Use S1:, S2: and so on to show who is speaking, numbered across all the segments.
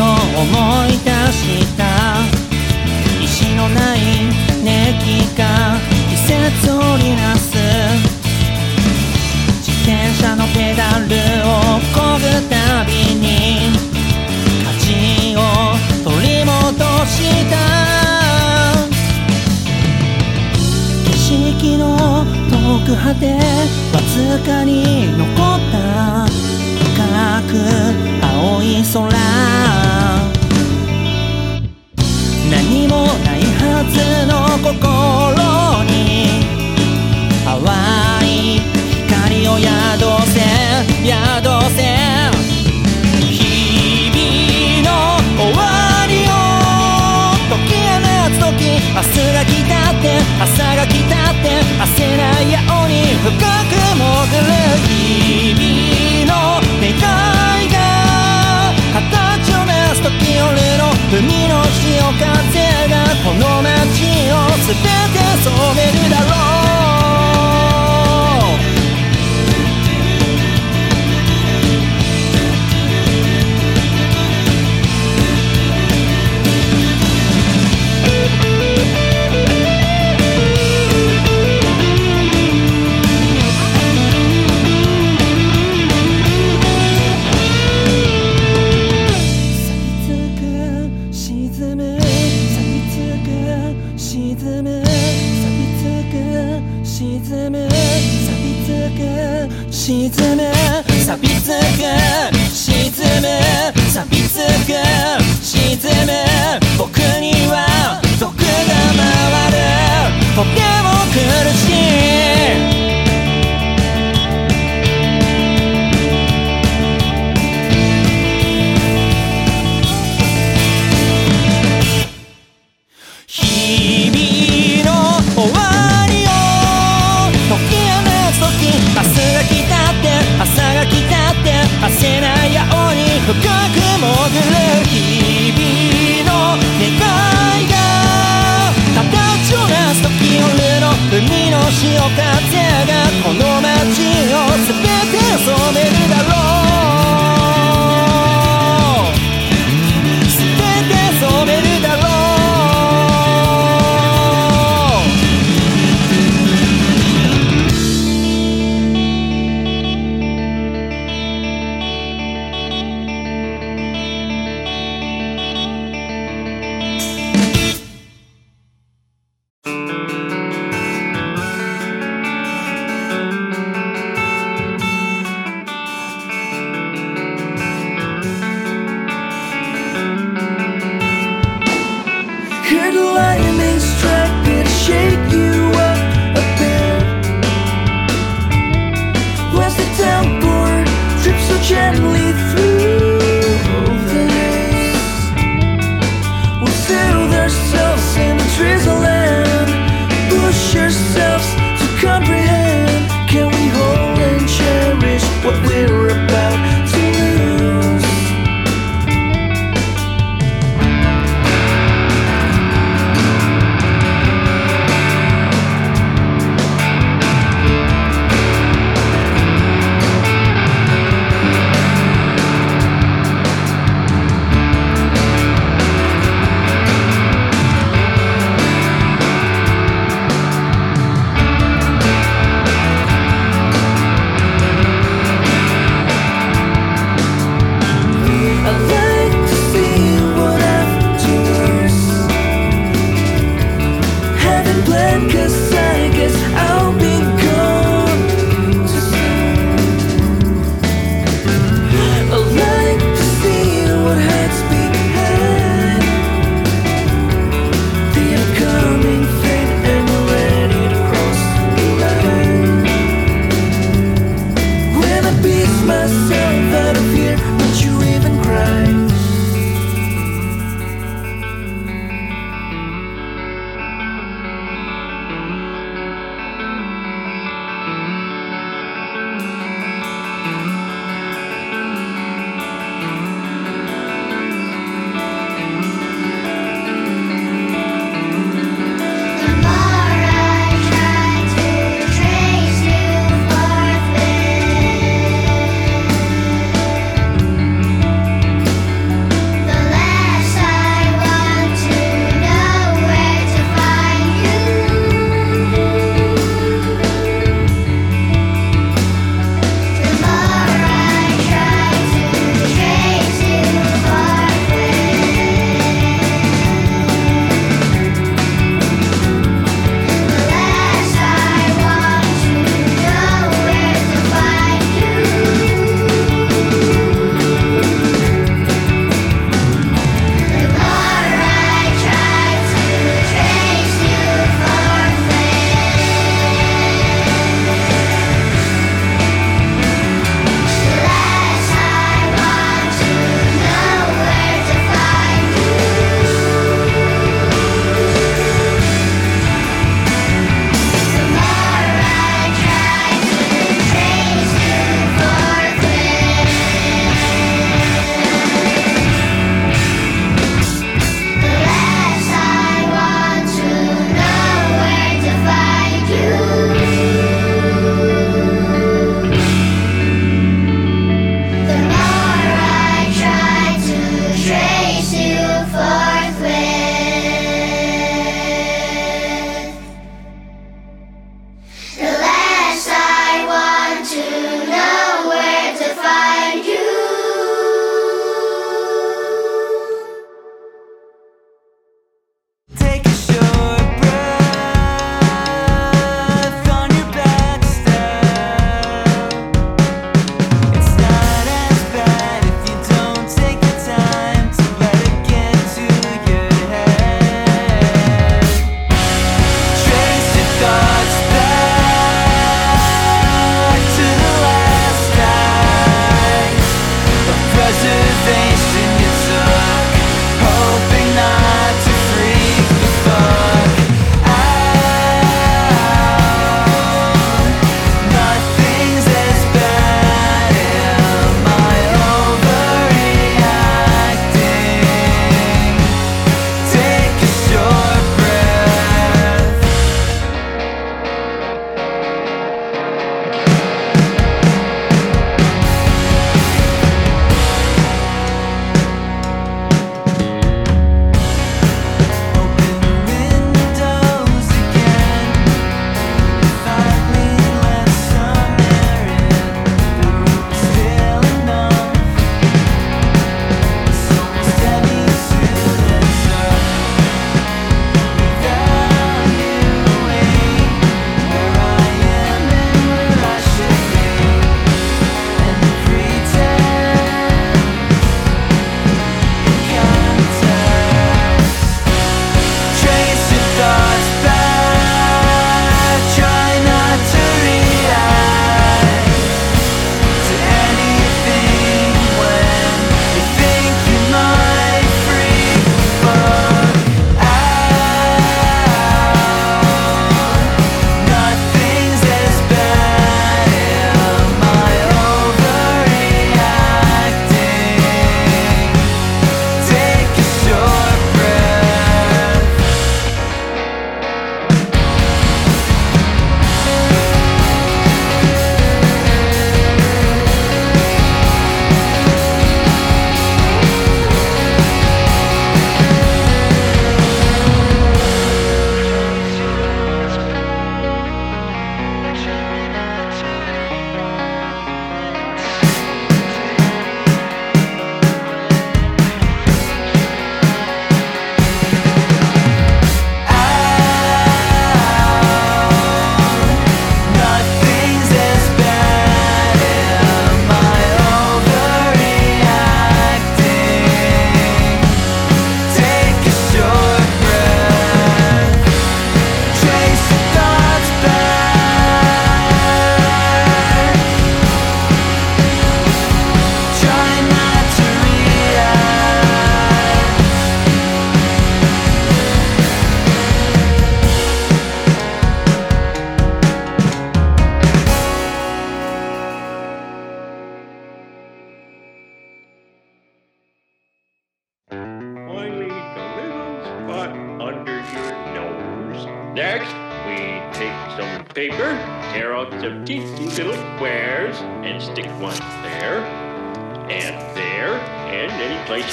S1: を思い出した。石のない熱気が季節を織りなす。自転車のペダルをこぐたびに価値を取り戻した。景色の遠く果てわずかに残った。く青い空。何もないはずの心に淡い光を宿せ宿せ。日々の終わりを時へと時明日が来たって朝が来た。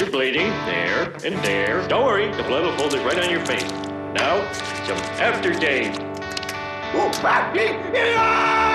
S2: You're bleeding, there, and there. Don't worry, the blood will hold it right on your face. Now, some aftershave.
S1: Saving